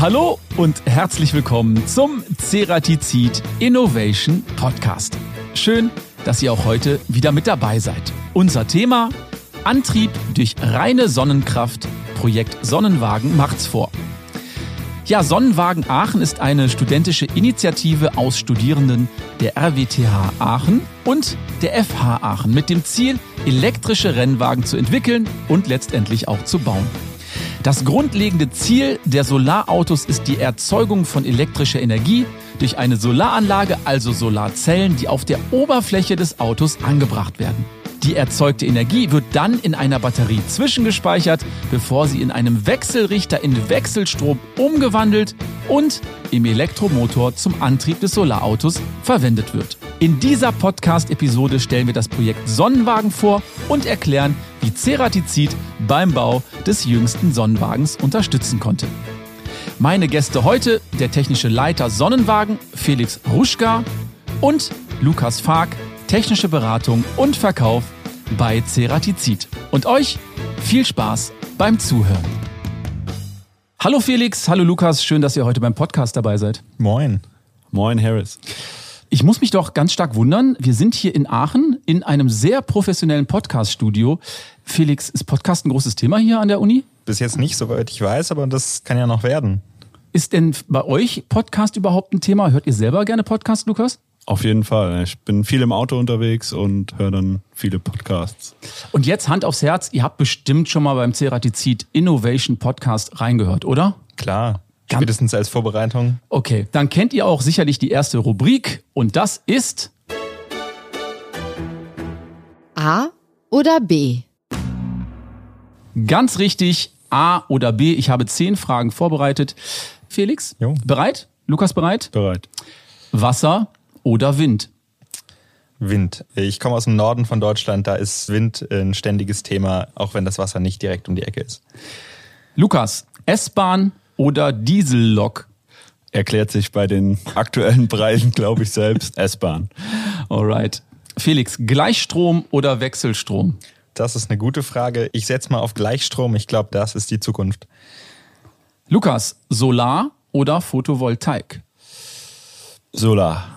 Hallo und herzlich willkommen zum Ceratizid Innovation Podcast. Schön, dass ihr auch heute wieder mit dabei seid. Unser Thema Antrieb durch reine Sonnenkraft. Projekt Sonnenwagen macht's vor. Ja, Sonnenwagen Aachen ist eine studentische Initiative aus Studierenden der RWTH Aachen und der FH Aachen mit dem Ziel, elektrische Rennwagen zu entwickeln und letztendlich auch zu bauen. Das grundlegende Ziel der Solarautos ist die Erzeugung von elektrischer Energie durch eine Solaranlage, also Solarzellen, die auf der Oberfläche des Autos angebracht werden. Die erzeugte Energie wird dann in einer Batterie zwischengespeichert, bevor sie in einem Wechselrichter in Wechselstrom umgewandelt und im Elektromotor zum Antrieb des Solarautos verwendet wird. In dieser Podcast-Episode stellen wir das Projekt Sonnenwagen vor und erklären, wie Ceratizid beim Bau des jüngsten Sonnenwagens unterstützen konnte. Meine Gäste heute der technische Leiter Sonnenwagen Felix Ruschka und Lukas Fark, technische Beratung und Verkauf bei Ceratizid. Und euch viel Spaß beim Zuhören. Hallo Felix, hallo Lukas, schön, dass ihr heute beim Podcast dabei seid. Moin. Moin, Harris. Ich muss mich doch ganz stark wundern. Wir sind hier in Aachen in einem sehr professionellen Podcast-Studio. Felix, ist Podcast ein großes Thema hier an der Uni? Bis jetzt nicht, soweit ich weiß, aber das kann ja noch werden. Ist denn bei euch Podcast überhaupt ein Thema? Hört ihr selber gerne Podcast, Lukas? Auf jeden Fall. Ich bin viel im Auto unterwegs und höre dann viele Podcasts. Und jetzt Hand aufs Herz, ihr habt bestimmt schon mal beim Ceratizid Innovation Podcast reingehört, oder? Klar. Spätestens als Vorbereitung. Okay, dann kennt ihr auch sicherlich die erste Rubrik und das ist A oder B? ganz richtig A oder B. Ich habe zehn Fragen vorbereitet. Felix, Jo. bereit? Lukas bereit? Bereit. Wasser oder Wind? Wind. Ich komme aus dem Norden von Deutschland, da ist Wind ein ständiges Thema, auch wenn das Wasser nicht direkt um die Ecke ist. Lukas, S-Bahn oder Diesellok? Erklärt sich bei den aktuellen Preisen, glaube ich, selbst. S-Bahn. Alright. Felix, Gleichstrom oder Wechselstrom? Das ist eine gute Frage. Ich setze mal auf Gleichstrom. Ich glaube, das ist die Zukunft. Lukas, Solar oder Photovoltaik? Solar.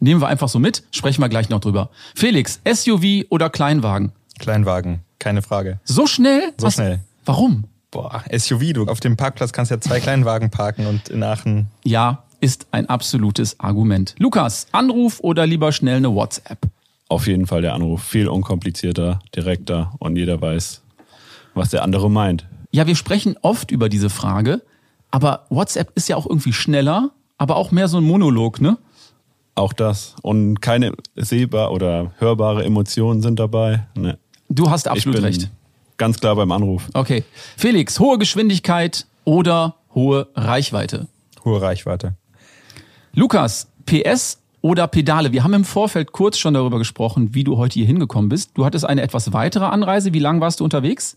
Nehmen wir einfach so mit, sprechen wir gleich noch drüber. Felix, SUV oder Kleinwagen? Kleinwagen, keine Frage. So schnell? So schnell. Warum? Boah, SUV, du auf dem Parkplatz kannst ja zwei Kleinwagen parken und in Aachen. Ja, ist ein absolutes Argument. Lukas, Anruf oder lieber schnell eine WhatsApp? Auf jeden Fall der Anruf. Viel unkomplizierter, direkter und jeder weiß, was der andere meint. Ja, wir sprechen oft über diese Frage, aber WhatsApp ist ja auch irgendwie schneller, aber auch mehr so ein Monolog, ne? Auch das. Und keine sehbar oder hörbare Emotionen sind dabei. Ne. Du hast Ich absolut bin recht. Ganz klar beim Anruf. Okay. Felix, hohe Geschwindigkeit oder hohe Reichweite? Hohe Reichweite. Lukas, PS oder Pedale? Wir haben im Vorfeld kurz schon darüber gesprochen, wie du heute hier hingekommen bist. Du hattest eine etwas weitere Anreise. Wie lange warst du unterwegs?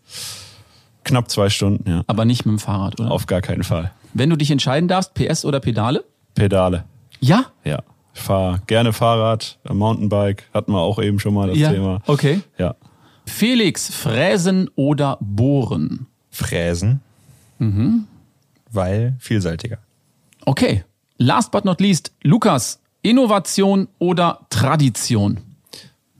Knapp zwei Stunden, ja. Aber nicht mit dem Fahrrad, oder? Auf gar keinen Fall. Wenn du dich entscheiden darfst, PS oder Pedale? Pedale. Ja? Ja. Ich fahre gerne Fahrrad, Mountainbike, hatten wir auch eben schon mal das ja. Thema. Okay. Ja. Felix, fräsen oder bohren? Fräsen. Weil vielseitiger. Okay. Last but not least, Lukas, Innovation oder Tradition?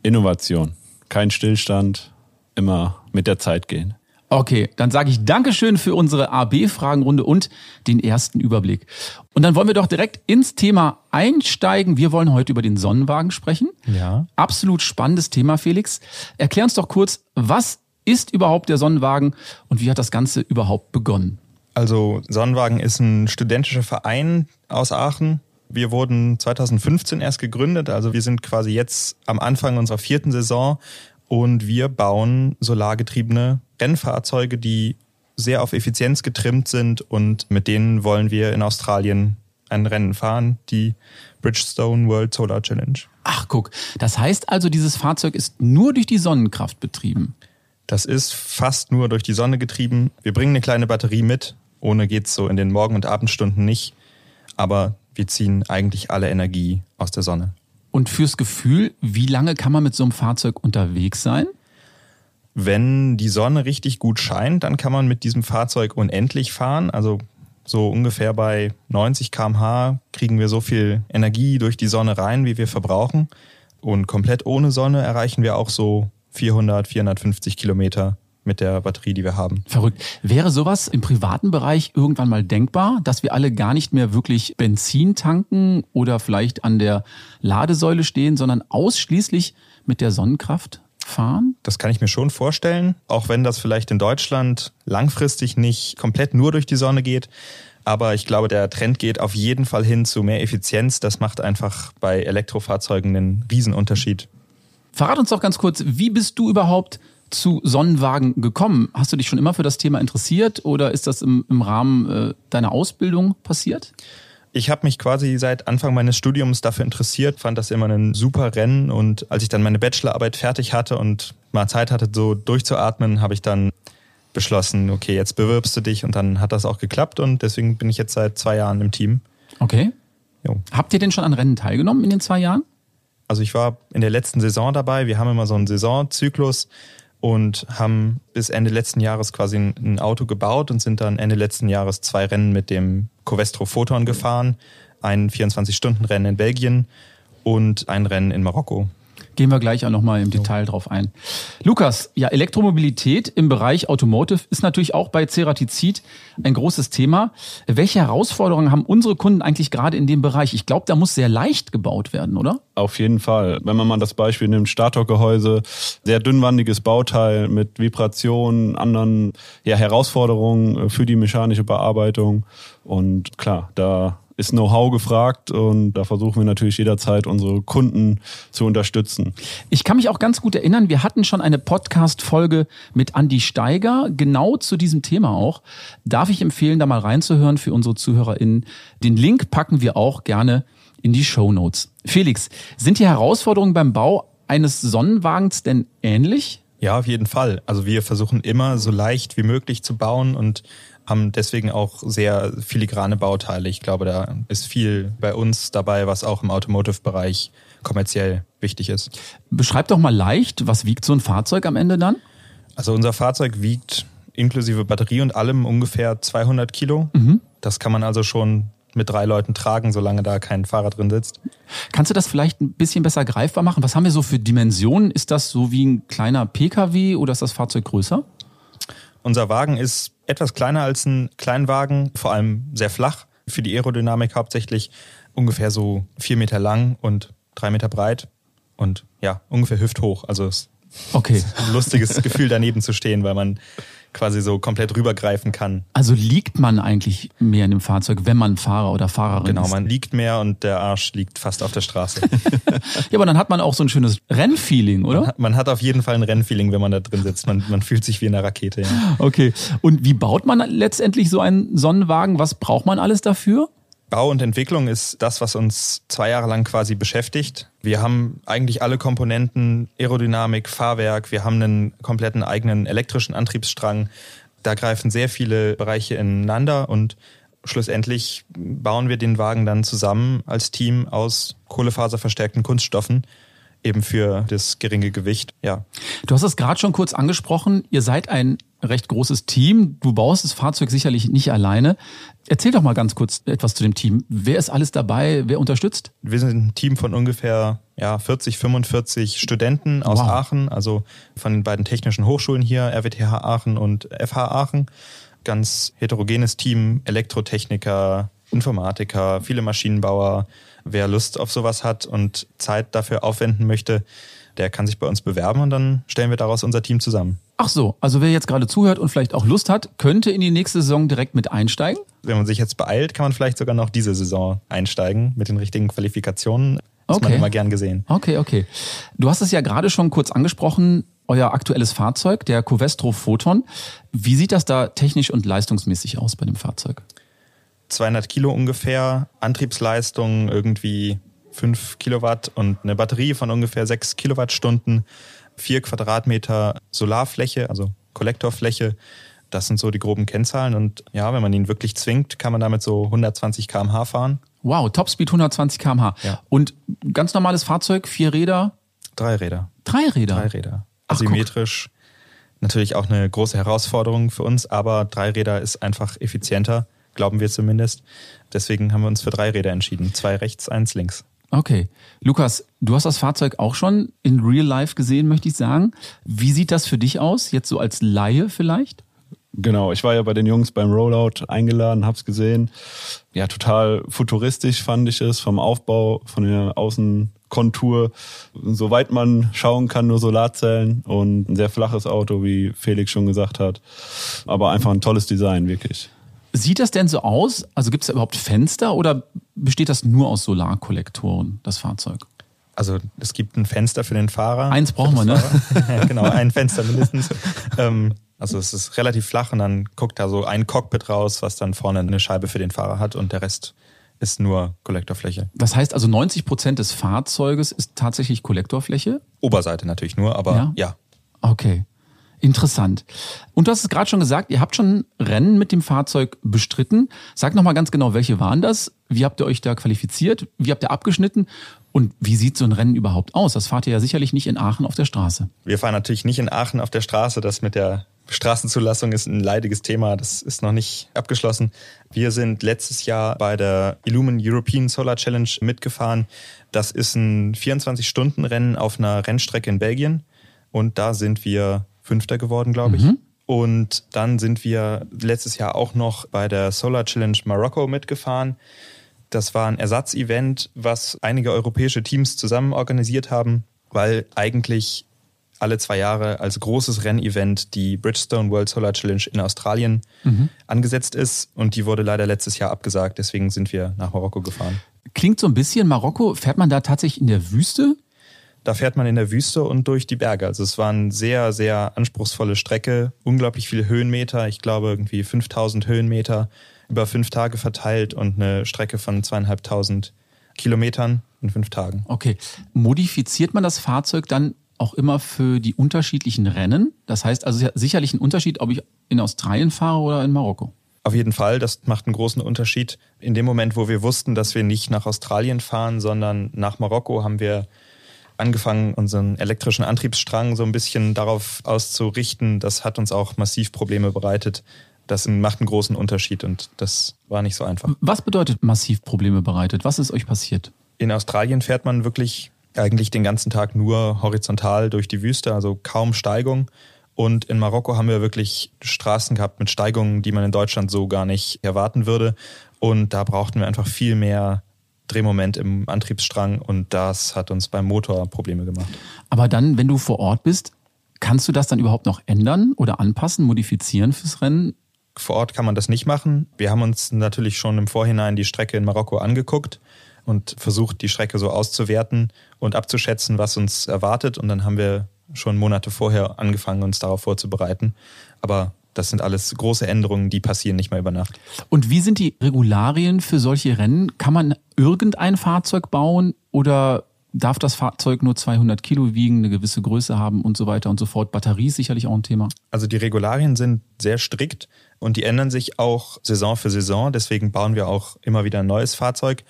Innovation. Kein Stillstand, immer mit der Zeit gehen. Okay, dann sage ich Dankeschön für unsere AB-Fragenrunde und den ersten Überblick. Und dann wollen wir doch direkt ins Thema einsteigen. Wir wollen heute über den Sonnenwagen sprechen. Ja. Absolut spannendes Thema, Felix. Erklär uns doch kurz, was ist überhaupt der Sonnenwagen und wie hat das Ganze überhaupt begonnen? Also Sonnenwagen ist ein studentischer Verein aus Aachen. Wir wurden 2015 erst gegründet, also wir sind quasi jetzt am Anfang unserer vierten Saison und wir bauen solargetriebene Rennfahrzeuge, die sehr auf Effizienz getrimmt sind und mit denen wollen wir in Australien ein Rennen fahren, die Bridgestone World Solar Challenge. Ach, guck. Das heißt also, dieses Fahrzeug ist nur durch die Sonnenkraft betrieben. Das ist fast nur durch die Sonne getrieben. Wir bringen eine kleine Batterie mit. Ohne geht's so in den Morgen- und Abendstunden nicht. Aber wir ziehen eigentlich alle Energie aus der Sonne. Und fürs Gefühl, wie lange kann man mit so einem Fahrzeug unterwegs sein? Wenn die Sonne richtig gut scheint, dann kann man mit diesem Fahrzeug unendlich fahren. Also So ungefähr bei 90 km/h kriegen wir so viel Energie durch die Sonne rein, wie wir verbrauchen. Und komplett ohne Sonne erreichen wir auch so 400, 450 Kilometer mit der Batterie, die wir haben. Verrückt. Wäre sowas im privaten Bereich irgendwann mal denkbar, dass wir alle gar nicht mehr wirklich Benzin tanken oder vielleicht an der Ladesäule stehen, sondern ausschließlich mit der Sonnenkraft fahren? Das kann ich mir schon vorstellen, auch wenn das vielleicht in Deutschland langfristig nicht komplett nur durch die Sonne geht. Aber ich glaube, der Trend geht auf jeden Fall hin zu mehr Effizienz. Das macht einfach bei Elektrofahrzeugen einen Riesenunterschied. Verrat uns doch ganz kurz, wie bist du überhaupt zu Sonnenwagen gekommen? Hast du dich schon immer für das Thema interessiert oder ist das im, im Rahmen äh, deiner Ausbildung passiert? Ich habe mich quasi seit Anfang meines Studiums dafür interessiert, fand das immer ein super Rennen und als ich dann meine Bachelorarbeit fertig hatte und mal Zeit hatte, so durchzuatmen, habe ich dann beschlossen, okay, jetzt bewirbst du dich und dann hat das auch geklappt und deswegen bin ich jetzt seit zwei Jahren im Team. Okay. Jo. Habt ihr denn schon an Rennen teilgenommen in den zwei Jahren? Also ich war in der letzten Saison dabei. Wir haben immer so einen Saisonzyklus und haben bis Ende letzten Jahres quasi ein Auto gebaut und sind dann Ende letzten Jahres zwei Rennen mit dem Covestro Photon gefahren. Ein 24-Stunden-Rennen in Belgien und ein Rennen in Marokko. Gehen wir gleich auch nochmal im Detail drauf ein. Lukas, ja, Elektromobilität im Bereich Automotive ist natürlich auch bei Ceratizid ein großes Thema. Welche Herausforderungen haben unsere Kunden eigentlich gerade in dem Bereich? Ich glaube, da muss sehr leicht gebaut werden, oder? Auf jeden Fall. Wenn man mal das Beispiel nimmt, Startgehäuse, sehr dünnwandiges Bauteil mit Vibrationen, anderen ja, Herausforderungen für die mechanische Bearbeitung. Und klar, da ist Know-how gefragt und da versuchen wir natürlich jederzeit unsere Kunden zu unterstützen. Ich kann mich auch ganz gut erinnern, wir hatten schon eine Podcast-Folge mit Andy Steiger, genau zu diesem Thema auch. Darf ich empfehlen, da mal reinzuhören für unsere ZuhörerInnen. Den Link packen wir auch gerne in die Show Notes. Felix, sind die Herausforderungen beim Bau eines Sonnenwagens denn ähnlich? Ja, auf jeden Fall. Also wir versuchen immer so leicht wie möglich zu bauen und haben deswegen auch sehr filigrane Bauteile. Ich glaube, da ist viel bei uns dabei, was auch im Automotive-Bereich kommerziell wichtig ist. Beschreib doch mal leicht, was wiegt so ein Fahrzeug am Ende dann? Also unser Fahrzeug wiegt inklusive Batterie und allem ungefähr 200 Kilo. Mhm. Das kann man also schon mit drei Leuten tragen, solange da kein Fahrer drin sitzt. Kannst du das vielleicht ein bisschen besser greifbar machen? Was haben wir so für Dimensionen? Ist das so wie ein kleiner Pkw oder ist das Fahrzeug größer? Unser Wagen ist etwas kleiner als ein Kleinwagen, vor allem sehr flach, für die Aerodynamik hauptsächlich, ungefähr so vier Meter lang und drei Meter breit und ja, ungefähr hüfthoch. Also es okay. ist ein lustiges Gefühl daneben zu stehen, weil man quasi so komplett rübergreifen kann. Also liegt man eigentlich mehr in dem Fahrzeug, wenn man Fahrer oder Fahrerin genau, ist? Genau, man liegt mehr und der Arsch liegt fast auf der Straße. ja, aber dann hat man auch so ein schönes Rennfeeling, oder? Man hat, man hat, auf jeden Fall ein Rennfeeling, wenn man da drin sitzt. Man, man fühlt sich wie in einer Rakete. Ja. Okay. Und wie baut man letztendlich so einen Sonnenwagen? Was braucht man alles dafür? Bau und Entwicklung ist das, was uns zwei Jahre lang quasi beschäftigt. Wir haben eigentlich alle Komponenten, Aerodynamik, Fahrwerk, wir haben einen kompletten eigenen elektrischen Antriebsstrang. Da greifen sehr viele Bereiche ineinander und schlussendlich bauen wir den Wagen dann zusammen als Team aus kohlefaserverstärkten Kunststoffen eben für das geringe Gewicht. Ja. Du hast es gerade schon kurz angesprochen. Ihr seid ein recht großes Team. Du baust das Fahrzeug sicherlich nicht alleine. Erzähl doch mal ganz kurz etwas zu dem Team. Wer ist alles dabei? Wer unterstützt? Wir sind ein Team von ungefähr ja, 40, 45 Studenten aus wow. Aachen, also von den beiden technischen Hochschulen hier, RWTH Aachen und FH Aachen. Ganz heterogenes Team, Elektrotechniker, Informatiker, viele Maschinenbauer, Wer Lust auf sowas hat und Zeit dafür aufwenden möchte, der kann sich bei uns bewerben und dann stellen wir daraus unser Team zusammen. Ach so, also wer jetzt gerade zuhört und vielleicht auch Lust hat, könnte in die nächste Saison direkt mit einsteigen? Wenn man sich jetzt beeilt, kann man vielleicht sogar noch diese Saison einsteigen mit den richtigen Qualifikationen. Das okay. man immer gern gesehen. Okay, okay. Du hast es ja gerade schon kurz angesprochen, euer aktuelles Fahrzeug, der Covestro Photon. Wie sieht das da technisch und leistungsmäßig aus bei dem Fahrzeug? 200 Kilo ungefähr, Antriebsleistung irgendwie 5 Kilowatt und eine Batterie von ungefähr 6 Kilowattstunden, 4 Quadratmeter Solarfläche, also Kollektorfläche. Das sind so die groben Kennzahlen. Und ja, wenn man ihn wirklich zwingt, kann man damit so 120 km/h fahren. Wow, Topspeed 120 km/h. Ja. Und ganz normales Fahrzeug, vier Räder? Drei Räder. Drei Räder? Drei Räder. Asymmetrisch. Ach, Natürlich auch eine große Herausforderung für uns, aber drei Räder ist einfach effizienter glauben wir zumindest. Deswegen haben wir uns für drei Räder entschieden. Zwei rechts, eins links. Okay. Lukas, du hast das Fahrzeug auch schon in Real Life gesehen, möchte ich sagen. Wie sieht das für dich aus? Jetzt so als Laie vielleicht? Genau, ich war ja bei den Jungs beim Rollout eingeladen, hab's gesehen. Ja, total futuristisch fand ich es vom Aufbau, von der Außenkontur. Soweit man schauen kann, nur Solarzellen und ein sehr flaches Auto, wie Felix schon gesagt hat. Aber einfach ein tolles Design, wirklich. Sieht das denn so aus? Also gibt es da überhaupt Fenster oder besteht das nur aus Solarkollektoren, das Fahrzeug? Also es gibt ein Fenster für den Fahrer. Eins brauchen wir, ne? genau, ein Fenster mindestens. ähm, also es ist relativ flach und dann guckt da so ein Cockpit raus, was dann vorne eine Scheibe für den Fahrer hat und der Rest ist nur Kollektorfläche. Das heißt also 90 Prozent des Fahrzeuges ist tatsächlich Kollektorfläche? Oberseite natürlich nur, aber ja. ja. Okay. Interessant. Und du hast es gerade schon gesagt, ihr habt schon Rennen mit dem Fahrzeug bestritten. Sag nochmal ganz genau, welche waren das? Wie habt ihr euch da qualifiziert? Wie habt ihr abgeschnitten? Und wie sieht so ein Rennen überhaupt aus? Das fahrt ihr ja sicherlich nicht in Aachen auf der Straße. Wir fahren natürlich nicht in Aachen auf der Straße. Das mit der Straßenzulassung ist ein leidiges Thema. Das ist noch nicht abgeschlossen. Wir sind letztes Jahr bei der Illumin European Solar Challenge mitgefahren. Das ist ein 24-Stunden-Rennen auf einer Rennstrecke in Belgien. Und da sind wir Fünfter geworden, glaube ich. Mhm. Und dann sind wir letztes Jahr auch noch bei der Solar Challenge Marokko mitgefahren. Das war ein Ersatzevent, was einige europäische Teams zusammen organisiert haben, weil eigentlich alle zwei Jahre als großes Rennevent die Bridgestone World Solar Challenge in Australien mhm. angesetzt ist und die wurde leider letztes Jahr abgesagt. Deswegen sind wir nach Marokko gefahren. Klingt so ein bisschen Marokko. Fährt man da tatsächlich in der Wüste? Da fährt man in der Wüste und durch die Berge. Also es war eine sehr, sehr anspruchsvolle Strecke. Unglaublich viele Höhenmeter. Ich glaube irgendwie 5000 Höhenmeter über fünf Tage verteilt und eine Strecke von zweieinhalbtausend Kilometern in fünf Tagen. Okay. Modifiziert man das Fahrzeug dann auch immer für die unterschiedlichen Rennen. Das heißt also sicherlich ein Unterschied, ob ich in Australien fahre oder in Marokko. Auf jeden Fall, das macht einen großen Unterschied. In dem Moment, wo wir wussten, dass wir nicht nach Australien fahren, sondern nach Marokko, haben wir angefangen, unseren elektrischen Antriebsstrang so ein bisschen darauf auszurichten. Das hat uns auch massiv Probleme bereitet. Das macht einen großen Unterschied und das war nicht so einfach. Was bedeutet massiv Probleme bereitet? Was ist euch passiert? In Australien fährt man wirklich eigentlich den ganzen Tag nur horizontal durch die Wüste, also kaum Steigung. Und in Marokko haben wir wirklich Straßen gehabt mit Steigungen, die man in Deutschland so gar nicht erwarten würde. Und da brauchten wir einfach viel mehr Drehmoment im Antriebsstrang und das hat uns beim Motor Probleme gemacht. Aber dann, wenn du vor Ort bist, kannst du das dann überhaupt noch ändern oder anpassen, modifizieren fürs Rennen? Vor Ort kann man das nicht machen. Wir haben uns natürlich schon im Vorhinein die Strecke in Marokko angeguckt und versucht, die Strecke so auszuwerten und abzuschätzen, was uns erwartet. Und dann haben wir schon Monate vorher angefangen, uns darauf vorzubereiten. Aber das sind alles große Änderungen, die passieren nicht mehr über Nacht. Und wie sind die Regularien für solche Rennen? Kann man irgendein Fahrzeug bauen oder darf das Fahrzeug nur 200 Kilo wiegen, eine gewisse Größe haben und so weiter und so fort? Batterie ist sicherlich auch ein Thema. Also die Regularien sind sehr strikt und die ändern sich auch Saison für Saison. Deswegen bauen wir auch immer wieder ein neues Fahrzeug.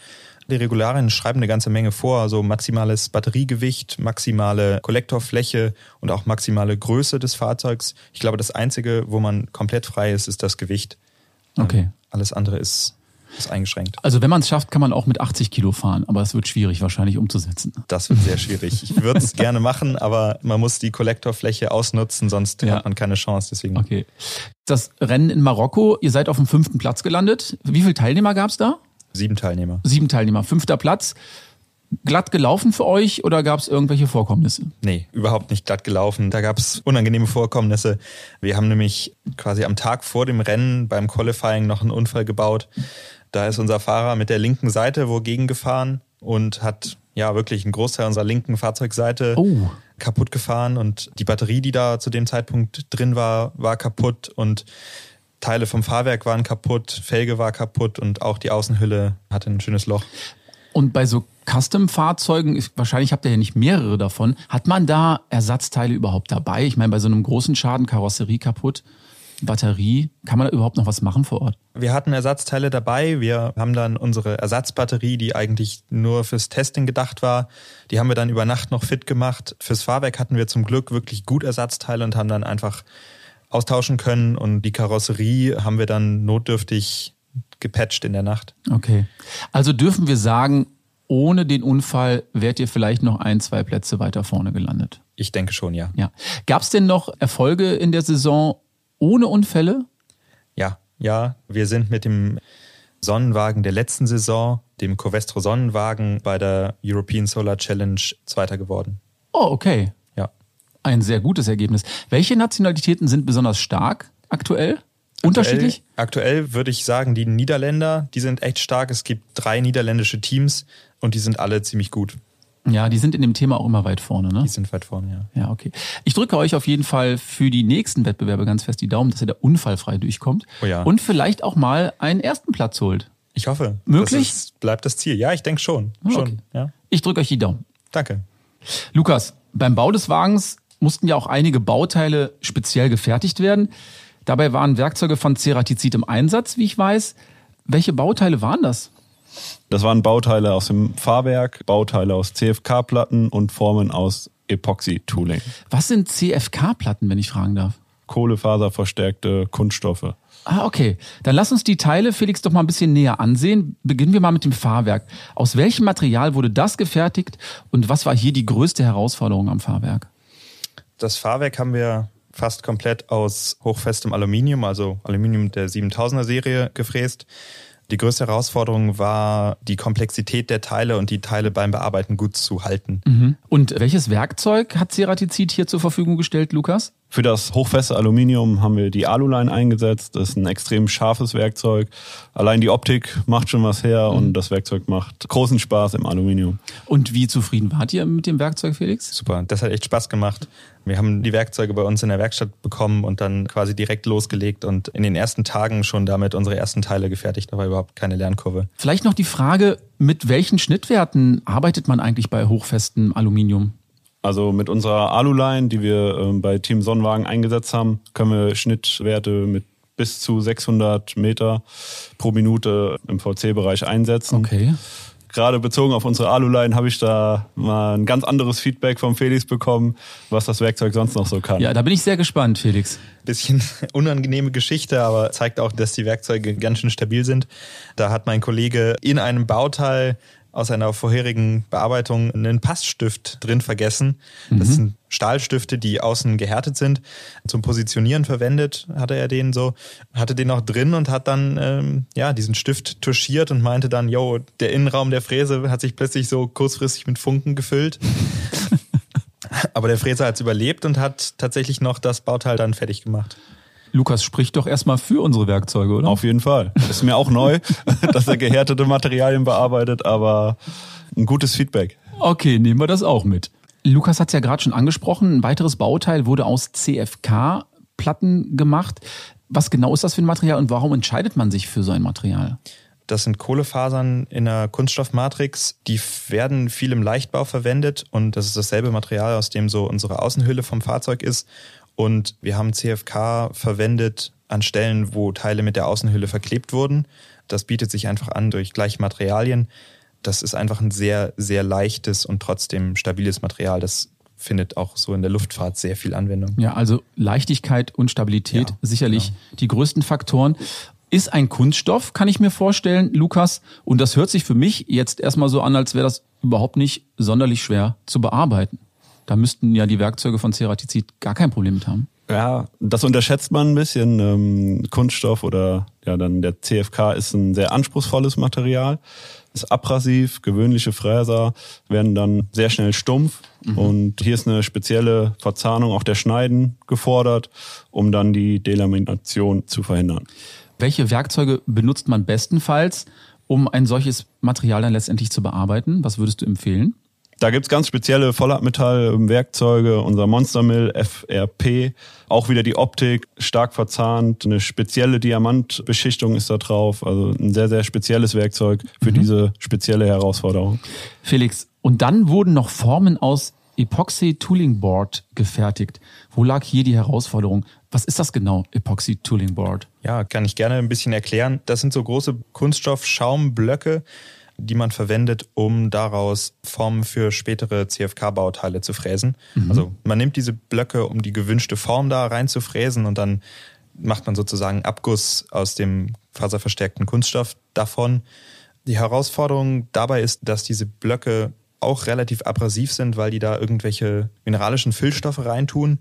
Die Regularien schreiben eine ganze Menge vor, also maximales Batteriegewicht, maximale Kollektorfläche und auch maximale Größe des Fahrzeugs. Ich glaube, das Einzige, wo man komplett frei ist, ist das Gewicht. Okay. Alles andere ist, ist eingeschränkt. Also wenn man es schafft, kann man auch mit 80 Kilo fahren, aber es wird schwierig wahrscheinlich umzusetzen. Das wird sehr schwierig. Ich würde es gerne machen, aber man muss die Kollektorfläche ausnutzen, sonst ja. hat man keine Chance. Deswegen. Okay. Das Rennen in Marokko, ihr seid auf dem fünften Platz gelandet. Wie viele Teilnehmer gab es da? Sieben Teilnehmer. Sieben Teilnehmer. Fünfter Platz. Glatt gelaufen für euch oder gab es irgendwelche Vorkommnisse? Nee, überhaupt nicht glatt gelaufen. Da gab es unangenehme Vorkommnisse. Wir haben nämlich quasi am Tag vor dem Rennen beim Qualifying noch einen Unfall gebaut. Da ist unser Fahrer mit der linken Seite wogegen gefahren und hat ja wirklich einen Großteil unserer linken Fahrzeugseite oh. kaputt gefahren und die Batterie, die da zu dem Zeitpunkt drin war, war kaputt und Teile vom Fahrwerk waren kaputt, Felge war kaputt und auch die Außenhülle hatte ein schönes Loch. Und bei so Custom-Fahrzeugen, wahrscheinlich habt ihr ja nicht mehrere davon, hat man da Ersatzteile überhaupt dabei? Ich meine, bei so einem großen Schaden, Karosserie kaputt, Batterie, kann man da überhaupt noch was machen vor Ort? Wir hatten Ersatzteile dabei. Wir haben dann unsere Ersatzbatterie, die eigentlich nur fürs Testing gedacht war, die haben wir dann über Nacht noch fit gemacht. Fürs Fahrwerk hatten wir zum Glück wirklich gut Ersatzteile und haben dann einfach austauschen können und die Karosserie haben wir dann notdürftig gepatcht in der Nacht. Okay. Also dürfen wir sagen, ohne den Unfall wärt ihr vielleicht noch ein, zwei Plätze weiter vorne gelandet. Ich denke schon, ja. Ja. Gab es denn noch Erfolge in der Saison ohne Unfälle? Ja, ja. Wir sind mit dem Sonnenwagen der letzten Saison, dem Covestro Sonnenwagen bei der European Solar Challenge Zweiter geworden. Oh, okay. Ein sehr gutes Ergebnis. Welche Nationalitäten sind besonders stark aktuell? Unterschiedlich? Aktuell, aktuell würde ich sagen, die Niederländer, die sind echt stark. Es gibt drei niederländische Teams und die sind alle ziemlich gut. Ja, die sind in dem Thema auch immer weit vorne, ne? Die sind weit vorne, ja. Ja, okay. Ich drücke euch auf jeden Fall für die nächsten Wettbewerbe ganz fest die Daumen, dass ihr da unfallfrei durchkommt. Oh ja. Und vielleicht auch mal einen ersten Platz holt. Ich hoffe. Möglich? Das ist, bleibt das Ziel. Ja, ich denke schon. Ah, schon. okay. Ja. Ich drücke euch die Daumen. Danke. Lukas, beim Bau des Wagens mussten ja auch einige Bauteile speziell gefertigt werden. Dabei waren Werkzeuge von Ceratizid im Einsatz, wie ich weiß. Welche Bauteile waren das? Das waren Bauteile aus dem Fahrwerk, Bauteile aus CFK-Platten und Formen aus Epoxy-Tooling. Was sind CFK-Platten, wenn ich fragen darf? Kohlefaserverstärkte Kunststoffe. Ah, okay. Dann lass uns die Teile, Felix, doch mal ein bisschen näher ansehen. Beginnen wir mal mit dem Fahrwerk. Aus welchem Material wurde das gefertigt und was war hier die größte Herausforderung am Fahrwerk? Das Fahrwerk haben wir fast komplett aus hochfestem Aluminium, also Aluminium der 7000er Serie gefräst. Die größte Herausforderung war die Komplexität der Teile und die Teile beim Bearbeiten gut zu halten. Und welches Werkzeug hat Ceratizid hier zur Verfügung gestellt, Lukas? Für das hochfeste Aluminium haben wir die Aluline eingesetzt. Das ist ein extrem scharfes Werkzeug. Allein die Optik macht schon was her und das Werkzeug macht großen Spaß im Aluminium. Und wie zufrieden wart ihr mit dem Werkzeug, Felix? Super, das hat echt Spaß gemacht. Wir haben die Werkzeuge bei uns in der Werkstatt bekommen und dann quasi direkt losgelegt und in den ersten Tagen schon damit unsere ersten Teile gefertigt. War überhaupt keine Lernkurve. Vielleicht noch die Frage, mit welchen Schnittwerten arbeitet man eigentlich bei hochfestem Aluminium? Also mit unserer Aluline, die wir ähm, bei Team Sonnenwagen eingesetzt haben, können wir Schnittwerte mit bis zu 600 Meter pro Minute im VC-Bereich einsetzen. Okay. Gerade bezogen auf unsere Aluline habe ich da mal ein ganz anderes Feedback vom Felix bekommen, was das Werkzeug sonst noch so kann. Ja, da bin ich sehr gespannt, Felix. Bisschen unangenehme Geschichte, aber zeigt auch, dass die Werkzeuge ganz schön stabil sind. Da hat mein Kollege in einem Bauteil aus einer vorherigen Bearbeitung einen Passstift drin vergessen. Das sind Stahlstifte, die außen gehärtet sind. Zum Positionieren verwendet hatte er den so, hatte den noch drin und hat dann ähm, ja diesen Stift touchiert und meinte dann, yo, der Innenraum der Fräse hat sich plötzlich so kurzfristig mit Funken gefüllt. Aber der Fräser hat es überlebt und hat tatsächlich noch das Bauteil dann fertig gemacht. Lukas spricht doch erstmal für unsere Werkzeuge, oder? Auf jeden Fall. Ist mir auch neu, dass er gehärtete Materialien bearbeitet, aber ein gutes Feedback. Okay, nehmen wir das auch mit. Lukas hat es ja gerade schon angesprochen. Ein weiteres Bauteil wurde aus CFK-Platten gemacht. Was genau ist das für ein Material und warum entscheidet man sich für so ein Material? Das sind Kohlefasern in einer Kunststoffmatrix. Die werden viel im Leichtbau verwendet und das ist dasselbe Material, aus dem so unsere Außenhülle vom Fahrzeug ist. Und wir haben CFK verwendet an Stellen, wo Teile mit der Außenhülle verklebt wurden. Das bietet sich einfach an durch gleiche Materialien. Das ist einfach ein sehr, sehr leichtes und trotzdem stabiles Material. Das findet auch so in der Luftfahrt sehr viel Anwendung. Ja, also Leichtigkeit und Stabilität Ja, sicherlich genau. die größten Faktoren. Ist ein Kunststoff, kann ich mir vorstellen, Lukas. Und das hört sich für mich jetzt erstmal so an, als wäre das überhaupt nicht sonderlich schwer zu bearbeiten. Da müssten ja die Werkzeuge von Ceratizid gar kein Problem mit haben. Ja, das unterschätzt man ein bisschen. Ähm, Kunststoff oder ja dann der CFK ist ein sehr anspruchsvolles Material, ist abrasiv. Gewöhnliche Fräser werden dann sehr schnell stumpf und hier ist eine spezielle Verzahnung auch der Schneiden gefordert, um dann die Delamination zu verhindern. Welche Werkzeuge benutzt man bestenfalls, um ein solches Material dann letztendlich zu bearbeiten? Was würdest du empfehlen? Da gibt's ganz spezielle Vollhartmetall-Werkzeuge, unser Monstermill FRP, auch wieder die Optik, stark verzahnt, eine spezielle Diamantbeschichtung ist da drauf, also ein sehr, sehr spezielles Werkzeug für diese spezielle Herausforderung. Felix, und dann wurden noch Formen aus Epoxy Tooling Board gefertigt. Wo lag hier die Herausforderung? Was ist das genau, Epoxy Tooling Board? Ja, kann ich gerne ein bisschen erklären. Das sind so große Kunststoff-Schaumblöcke, die man verwendet, um daraus Formen für spätere CFK-Bauteile zu fräsen. Also man nimmt diese Blöcke, um die gewünschte Form da rein zu fräsen und dann macht man sozusagen Abguss aus dem faserverstärkten Kunststoff davon. Die Herausforderung dabei ist, dass diese Blöcke auch relativ abrasiv sind, weil die da irgendwelche mineralischen Füllstoffe reintun.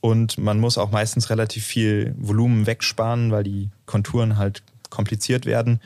Und man muss auch meistens relativ viel Volumen wegsparen, weil die Konturen halt kompliziert werden.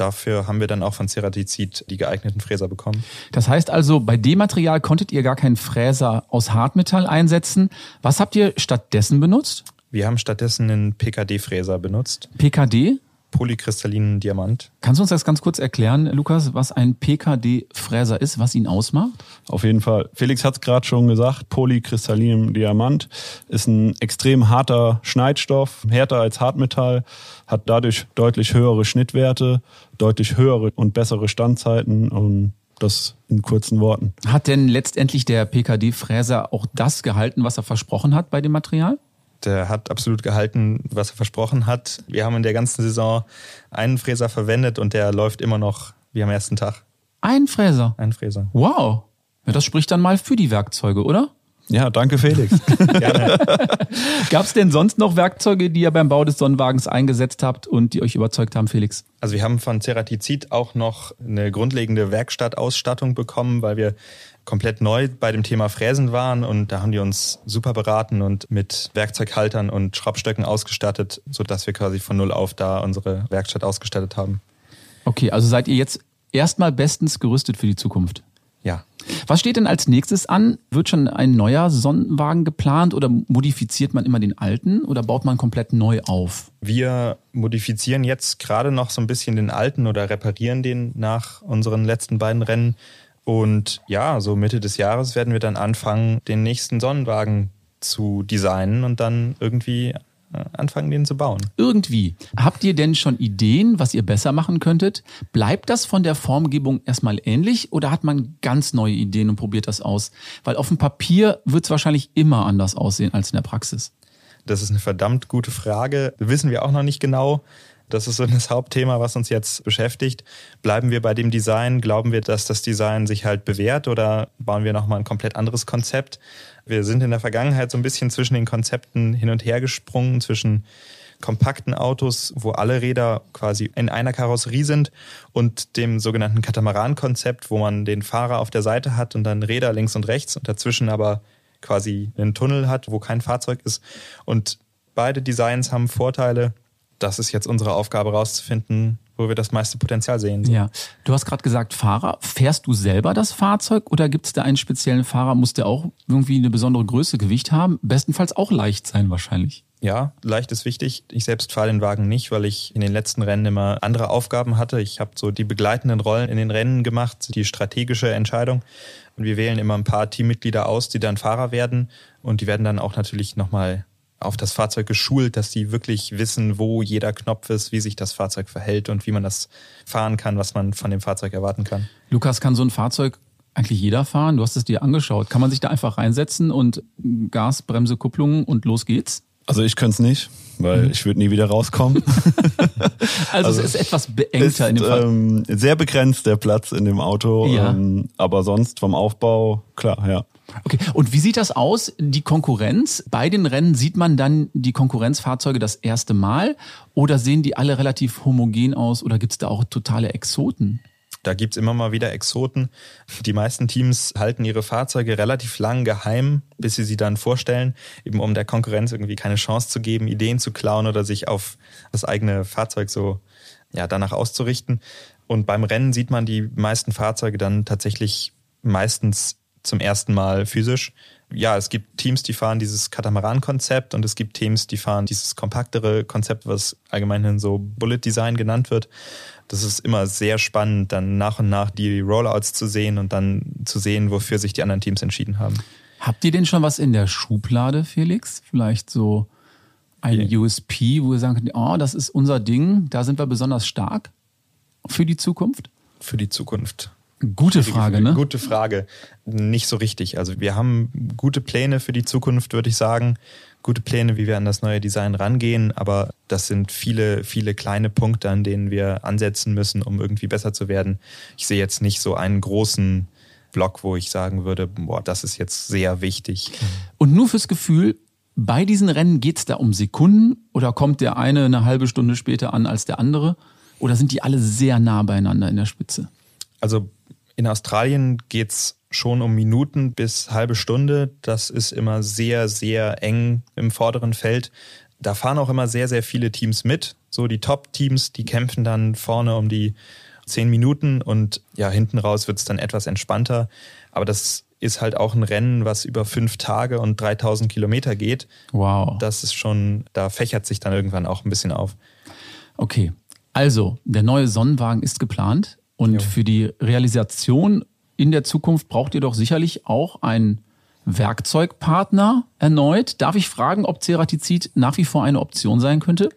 Dafür haben wir dann auch von Ceratizid die geeigneten Fräser bekommen. Das heißt also, bei dem Material konntet ihr gar keinen Fräser aus Hartmetall einsetzen. Was habt ihr stattdessen benutzt? Wir haben stattdessen einen PKD-Fräser benutzt. PKD? Polykristallinen Diamant. Kannst du uns das ganz kurz erklären, Lukas, was ein PKD-Fräser ist, was ihn ausmacht? Auf jeden Fall. Felix hat es gerade schon gesagt, polykristallinem Diamant ist ein extrem harter Schneidstoff, härter als Hartmetall, hat dadurch deutlich höhere Schnittwerte, deutlich höhere und bessere Standzeiten und das in kurzen Worten. Hat denn letztendlich der PKD-Fräser auch das gehalten, was er versprochen hat bei dem Material? Der hat absolut gehalten, was er versprochen hat. Wir haben in der ganzen Saison einen Fräser verwendet und der läuft immer noch wie am ersten Tag. Ein Fräser? Ein Fräser. Wow. Ja, das spricht dann mal für die Werkzeuge, oder? Ja, danke Felix. Gab es denn sonst noch Werkzeuge, die ihr beim Bau des Sonnenwagens eingesetzt habt und die euch überzeugt haben, Felix? Also wir haben von Ceratizid auch noch eine grundlegende Werkstattausstattung bekommen, weil wir komplett neu bei dem Thema Fräsen waren und da haben die uns super beraten und mit Werkzeughaltern und Schraubstöcken ausgestattet, sodass wir quasi von null auf da unsere Werkstatt ausgestattet haben. Okay, also seid ihr jetzt erstmal bestens gerüstet für die Zukunft? Ja. Was steht denn als nächstes an? Wird schon ein neuer Sonnenwagen geplant oder modifiziert man immer den alten oder baut man komplett neu auf? Wir modifizieren jetzt gerade noch so ein bisschen den alten oder reparieren den nach unseren letzten beiden Rennen und ja, so Mitte des Jahres werden wir dann anfangen, den nächsten Sonnenwagen zu designen und dann irgendwie anfangen, den zu bauen. Irgendwie. Habt ihr denn schon Ideen, was ihr besser machen könntet? Bleibt das von der Formgebung erstmal ähnlich oder hat man ganz neue Ideen und probiert das aus? Weil auf dem Papier wird es wahrscheinlich immer anders aussehen als in der Praxis. Das ist eine verdammt gute Frage. Wissen wir auch noch nicht genau. Das ist so das Hauptthema, was uns jetzt beschäftigt. Bleiben wir bei dem Design? Glauben wir, dass das Design sich halt bewährt oder bauen wir nochmal ein komplett anderes Konzept? Wir sind in der Vergangenheit so ein bisschen zwischen den Konzepten hin und her gesprungen, zwischen kompakten Autos, wo alle Räder quasi in einer Karosserie sind und dem sogenannten Katamaran-Konzept, wo man den Fahrer auf der Seite hat und dann Räder links und rechts und dazwischen aber quasi einen Tunnel hat, wo kein Fahrzeug ist. Und beide Designs haben Vorteile das ist jetzt unsere Aufgabe rauszufinden, wo wir das meiste Potenzial sehen. So. Ja, du hast gerade gesagt Fahrer. Fährst du selber das Fahrzeug oder gibt es da einen speziellen Fahrer? Muss der auch irgendwie eine besondere Größe, Gewicht haben? Bestenfalls auch leicht sein wahrscheinlich. Ja, leicht ist wichtig. Ich selbst fahre den Wagen nicht, weil ich in den letzten Rennen immer andere Aufgaben hatte. Ich habe so die begleitenden Rollen in den Rennen gemacht, die strategische Entscheidung. Und wir wählen immer ein paar Teammitglieder aus, die dann Fahrer werden. Und die werden dann auch natürlich nochmal auf das Fahrzeug geschult, dass die wirklich wissen, wo jeder Knopf ist, wie sich das Fahrzeug verhält und wie man das fahren kann, was man von dem Fahrzeug erwarten kann. Lukas, kann so ein Fahrzeug eigentlich jeder fahren? Du hast es dir angeschaut. Kann man sich da einfach reinsetzen und Gas, Bremse, Kupplung und los geht's? Also ich könnte es nicht, weil mhm. ich würde nie wieder rauskommen. also, also, es ist etwas beengter ist, in dem Fall. Ähm, sehr begrenzt der Platz in dem Auto, ja. ähm, aber sonst vom Aufbau, klar, ja. Okay, und wie sieht das aus, die Konkurrenz? Bei den Rennen sieht man dann die Konkurrenzfahrzeuge das erste Mal oder sehen die alle relativ homogen aus oder gibt es da auch totale Exoten? Da gibt's immer mal wieder Exoten. Die meisten Teams halten ihre Fahrzeuge relativ lang geheim, bis sie sie dann vorstellen, eben um der Konkurrenz irgendwie keine Chance zu geben, Ideen zu klauen oder sich auf das eigene Fahrzeug so ja, danach auszurichten. Und beim Rennen sieht man die meisten Fahrzeuge dann tatsächlich meistens zum ersten Mal physisch. Ja, es gibt Teams, die fahren dieses Katamaran-Konzept und es gibt Teams, die fahren dieses kompaktere Konzept, was allgemein so Bullet Design genannt wird. Das ist immer sehr spannend, dann nach und nach die Rollouts zu sehen und dann zu sehen, wofür sich die anderen Teams entschieden haben. Habt ihr denn schon was in der Schublade, Felix? Vielleicht so ein yeah. USP, wo ihr sagen könnt, oh, das ist unser Ding, da sind wir besonders stark für die Zukunft? Für die Zukunft. Gute Frage, ne? Gute Frage. Nicht so richtig. Also wir haben gute Pläne für die Zukunft, würde ich sagen. Gute Pläne, wie wir an das neue Design rangehen. Aber das sind viele, viele kleine Punkte, an denen wir ansetzen müssen, um irgendwie besser zu werden. Ich sehe jetzt nicht so einen großen Block, wo ich sagen würde, boah, das ist jetzt sehr wichtig. Und nur fürs Gefühl, Bei diesen Rennen geht es da um Sekunden oder kommt der eine eine halbe Stunde später an als der andere? Oder sind die alle sehr nah beieinander in der Spitze? Also in Australien geht's schon um Minuten bis halbe Stunde. Das ist immer sehr, sehr eng im vorderen Feld. Da fahren auch immer sehr, sehr viele Teams mit. So die Top-Teams, die kämpfen dann vorne um die zehn Minuten und ja, hinten raus wird's dann etwas entspannter. Aber das ist halt auch ein Rennen, was über fünf Tage und 3000 Kilometer geht. Wow. Das ist schon, da fächert sich dann irgendwann auch ein bisschen auf. Okay, also der neue Sonnenwagen ist geplant und Jo. für die Realisation in der Zukunft braucht ihr doch sicherlich auch einen Werkzeugpartner erneut. Darf ich fragen, ob Ceratizid nach wie vor eine Option sein könnte?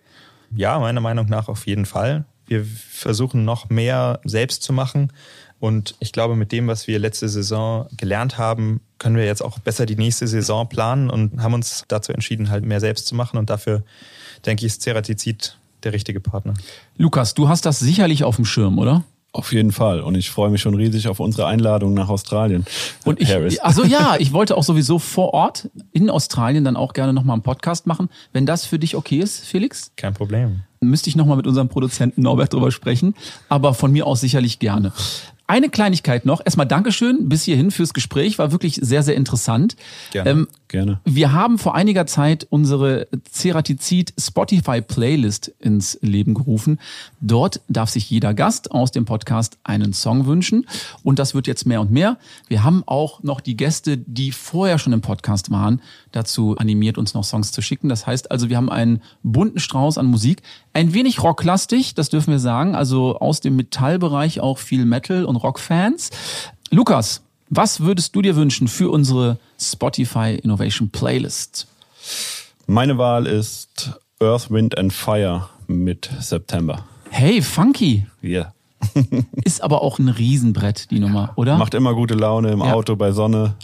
Ja, meiner Meinung nach auf jeden Fall. Wir versuchen noch mehr selbst zu machen. Und ich glaube, mit dem, was wir letzte Saison gelernt haben, können wir jetzt auch besser die nächste Saison planen und haben uns dazu entschieden, halt mehr selbst zu machen. Und dafür, denke ich, ist Ceratizid der richtige Partner. Lukas, du hast das sicherlich auf dem Schirm, oder? Auf jeden Fall. Und ich freue mich schon riesig auf unsere Einladung nach Australien. Und ich, Harris. also ja, ich wollte auch sowieso vor Ort in Australien dann auch gerne nochmal einen Podcast machen. Wenn das für dich okay ist, Felix, Kein Problem. müsste ich nochmal mit unserem Produzenten Norbert drüber sprechen. Aber von mir aus sicherlich gerne. Eine Kleinigkeit noch. Erstmal Dankeschön bis hierhin fürs Gespräch. War wirklich sehr, sehr interessant. Gerne. Ähm, Gerne. wir haben vor einiger Zeit unsere Ceratizid Spotify Playlist ins Leben gerufen. Dort darf sich jeder Gast aus dem Podcast einen Song wünschen. Und das wird jetzt mehr und mehr. Wir haben auch noch die Gäste, die vorher schon im Podcast waren, dazu animiert, uns noch Songs zu schicken. Das heißt also, wir haben einen bunten Strauß an Musik. Ein wenig rocklastig, das dürfen wir sagen. Also aus dem Metallbereich auch viel Metal und Rockfans. Lukas, was würdest du dir wünschen für unsere Spotify Innovation Playlist? Meine Wahl ist Earth, Wind and Fire mit September. Hey, funky. Yeah. Ist aber auch ein Riesenbrett, die Nummer, oder? Macht immer gute Laune im Ja. Auto bei Sonne.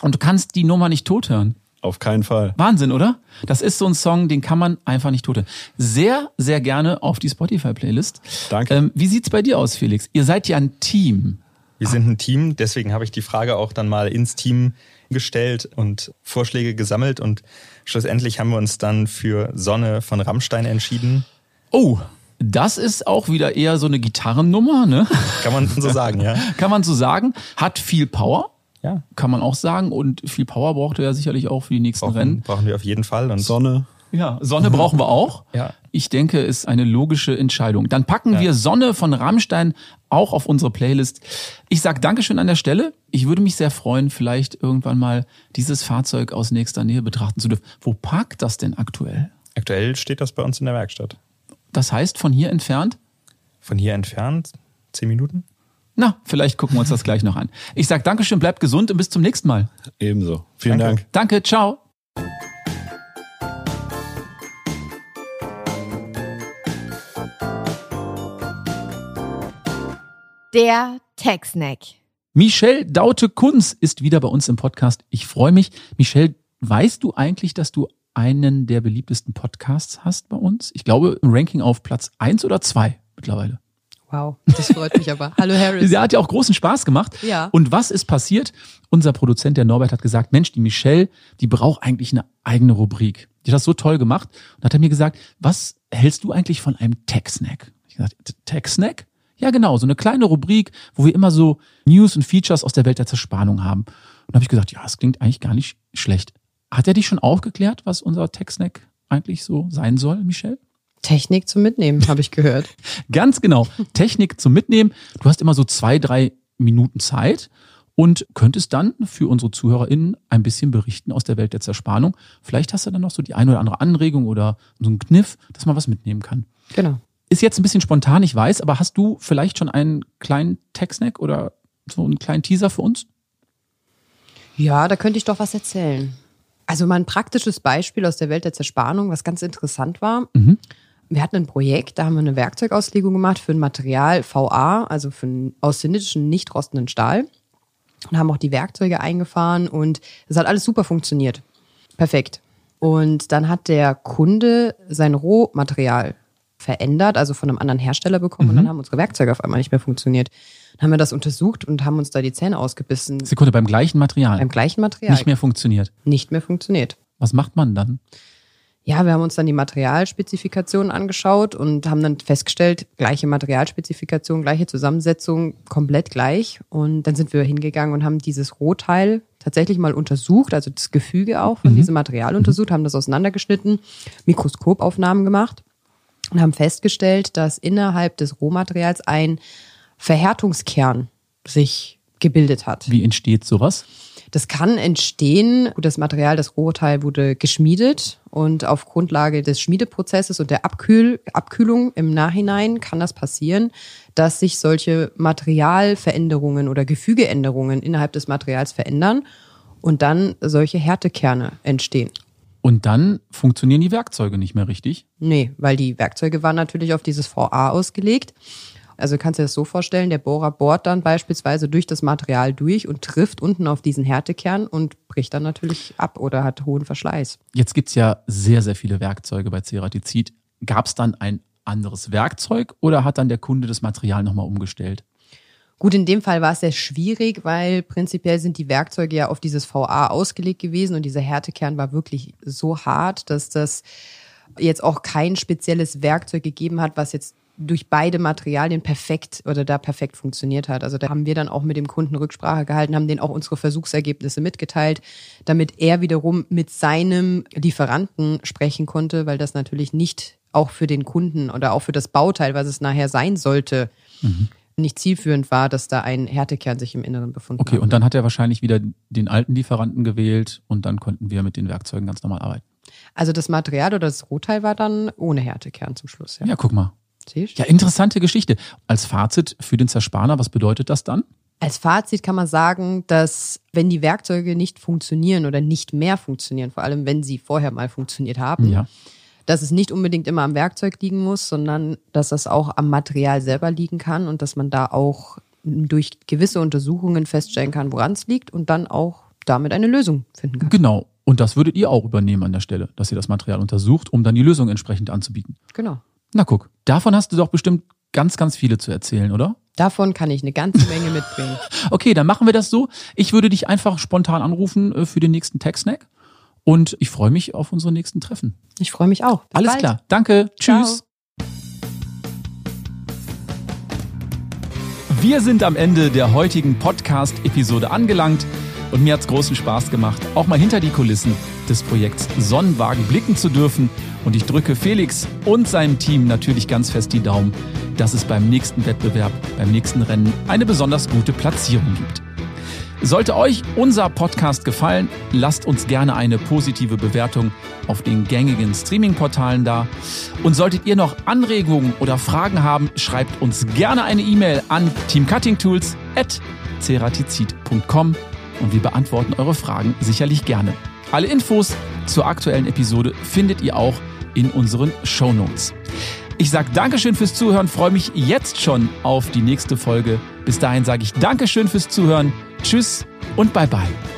Und du kannst die Nummer nicht tot hören. Auf keinen Fall. Wahnsinn, oder? Das ist so ein Song, den kann man einfach nicht tot hören. Sehr, sehr gerne auf die Spotify-Playlist. Danke. Ähm, wie sieht's bei dir aus, Felix? Ihr seid ja ein Team. Wir sind ein Team, deswegen habe ich die Frage auch dann mal ins Team gestellt und Vorschläge gesammelt und schlussendlich haben wir uns dann für Sonne von Rammstein entschieden. Oh, das ist auch wieder eher so eine Gitarrennummer, ne? Kann man so sagen, ja? Kann man so sagen. Hat viel Power, Ja. kann man auch sagen. Und viel Power braucht er ja sicherlich auch für die nächsten Brauchen, Rennen. brauchen wir auf jeden Fall. Und Sonne. Ja, Sonne brauchen wir auch. Ja. Ich denke, ist eine logische Entscheidung. Dann packen Ja. wir Sonne von Rammstein auch auf unsere Playlist. Ich sag Dankeschön an der Stelle. Ich würde mich sehr freuen, vielleicht irgendwann mal dieses Fahrzeug aus nächster Nähe betrachten zu dürfen. Wo parkt das denn aktuell? aktuell steht das bei uns in der Werkstatt. Das heißt, von hier entfernt? Von hier entfernt, zehn Minuten. Na, vielleicht gucken wir uns das gleich noch an. Ich sag Dankeschön, bleibt gesund und bis zum nächsten Mal. Ebenso. Vielen Danke. Dank. Danke, ciao. Der Tech-Snack. Michelle Daute-Kunz ist wieder bei uns im Podcast. Ich freue mich. Michelle, weißt du eigentlich, dass du einen der beliebtesten Podcasts hast bei uns? Ich glaube, im Ranking auf Platz eins oder zwei mittlerweile. Wow, das freut mich aber. Hallo Harris. Sie hat ja auch großen Spaß gemacht. Ja. Und was ist passiert? Unser Produzent, der Norbert, hat gesagt, Mensch, die Michelle, die braucht eigentlich eine eigene Rubrik. Die hat das so toll gemacht. Und hat er mir gesagt, was hältst du eigentlich von einem Tech-Snack? Ich gesagt, Tech-Snack? Ja, genau, so eine kleine Rubrik, wo wir immer so News und Features aus der Welt der Zerspannung haben. Und da habe ich gesagt, ja, das klingt eigentlich gar nicht schlecht. Hat er dich schon aufgeklärt, was unser Tech-Snack eigentlich so sein soll, Michelle? Technik zum Mitnehmen, habe ich gehört. Ganz genau. Technik zum Mitnehmen. Du hast immer so zwei, drei Minuten Zeit und könntest dann für unsere ZuhörerInnen ein bisschen berichten aus der Welt der Zerspannung. Vielleicht hast du dann noch so die eine oder andere Anregung oder so einen Kniff, dass man was mitnehmen kann. Genau. Ist jetzt ein bisschen spontan, ich weiß, aber hast du vielleicht schon einen kleinen Tech-Snack oder so einen kleinen Teaser für uns? Ja, da könnte ich doch was erzählen. Also mal ein praktisches Beispiel aus der Welt der Zerspannung, was ganz interessant war. Mhm. Wir hatten ein Projekt, da haben wir eine Werkzeugauslegung gemacht für ein Material VA, also für einen austenitischen, nicht rostenden Stahl. Und haben auch die Werkzeuge eingefahren und es hat alles super funktioniert. Perfekt. Und dann hat der Kunde sein Rohmaterial verändert, also von einem anderen Hersteller bekommen und dann haben unsere Werkzeuge auf einmal nicht mehr funktioniert. Dann haben wir das untersucht und haben uns da die Zähne ausgebissen. Sekunde, beim gleichen Material. Beim gleichen Material. Nicht mehr funktioniert. Nicht mehr funktioniert. Was macht man dann? Ja, wir haben uns dann die Materialspezifikationen angeschaut und haben dann festgestellt, gleiche Materialspezifikation, gleiche Zusammensetzung, komplett gleich. Und dann sind wir hingegangen und haben dieses Rohteil tatsächlich mal untersucht, also das Gefüge auch von diesem Material untersucht, haben das auseinandergeschnitten, Mikroskopaufnahmen gemacht und haben festgestellt, dass innerhalb des Rohmaterials ein Verhärtungskern sich gebildet hat. Wie entsteht sowas? Das kann entstehen. Das Material, das Rohteil wurde geschmiedet und auf Grundlage des Schmiedeprozesses und der Abkühl Abkühlung im Nachhinein kann das passieren, dass sich solche Materialveränderungen oder Gefügeänderungen innerhalb des Materials verändern und dann solche Härtekerne entstehen. Und dann funktionieren die Werkzeuge nicht mehr richtig. Nee, weil die Werkzeuge waren natürlich auf dieses VA ausgelegt. Also kannst du dir das so vorstellen, der Bohrer bohrt dann beispielsweise durch das Material durch und trifft unten auf diesen Härtekern und bricht dann natürlich ab oder hat hohen Verschleiß. Jetzt gibt's ja sehr, sehr viele Werkzeuge bei Ceratizid. Gab es dann ein anderes Werkzeug oder hat dann der Kunde das Material nochmal umgestellt? Gut, in dem Fall war es sehr schwierig, weil prinzipiell sind die Werkzeuge ja auf dieses VA ausgelegt gewesen und dieser Härtekern war wirklich so hart, dass das jetzt auch kein spezielles Werkzeug gegeben hat, was jetzt durch beide Materialien perfekt oder da perfekt funktioniert hat. Also da haben wir dann auch mit dem Kunden Rücksprache gehalten, haben denen auch unsere Versuchsergebnisse mitgeteilt, damit er wiederum mit seinem Lieferanten sprechen konnte, weil das natürlich nicht auch für den Kunden oder auch für das Bauteil, was es nachher sein sollte, mhm. Nicht zielführend war, dass da ein Härtekern sich im Inneren befunden hat. Okay, und dann hat er wahrscheinlich wieder den alten Lieferanten gewählt und dann konnten wir mit den Werkzeugen ganz normal arbeiten. Also das Material oder das Rohteil war dann ohne Härtekern zum Schluss. Ja, ja guck mal. Siehst? Ja, interessante Geschichte. Als Fazit für den Zerspaner, was bedeutet das dann? Als Fazit kann man sagen, dass wenn die Werkzeuge nicht funktionieren oder nicht mehr funktionieren, vor allem wenn sie vorher mal funktioniert haben, ja. Dass es nicht unbedingt immer am Werkzeug liegen muss, sondern dass das auch am Material selber liegen kann und dass man da auch durch gewisse Untersuchungen feststellen kann, woran es liegt und dann auch damit eine Lösung finden kann. Genau. Und das würdet ihr auch übernehmen an der Stelle, dass ihr das Material untersucht, um dann die Lösung entsprechend anzubieten. Genau. Na guck, davon hast du doch bestimmt ganz, ganz viele zu erzählen, oder? Davon kann ich eine ganze Menge mitbringen. okay, dann machen wir das so. Ich würde dich einfach spontan anrufen äh, für den nächsten Tech-Snack. Und ich freue mich auf unsere nächsten Treffen. Ich freue mich auch. Bis Alles bald. klar. Danke. Tschüss. Ciao. Wir sind am Ende der heutigen Podcast-Episode angelangt. Und mir hat es großen Spaß gemacht, auch mal hinter die Kulissen des Projekts Sonnenwagen blicken zu dürfen. Und ich drücke Felix und seinem Team natürlich ganz fest die Daumen, dass es beim nächsten Wettbewerb, beim nächsten Rennen eine besonders gute Platzierung gibt. Sollte euch unser Podcast gefallen, lasst uns gerne eine positive Bewertung auf den gängigen Streaming-Portalen da. Und solltet ihr noch Anregungen oder Fragen haben, schreibt uns gerne eine E-Mail an teamcuttingtools.ceratizid.com und wir beantworten eure Fragen sicherlich gerne. Alle Infos zur aktuellen Episode findet ihr auch in unseren Show Notes. Ich sage Dankeschön fürs Zuhören, freue mich jetzt schon auf die nächste Folge. Bis dahin sage ich Dankeschön fürs Zuhören, Tschüss und Bye bye.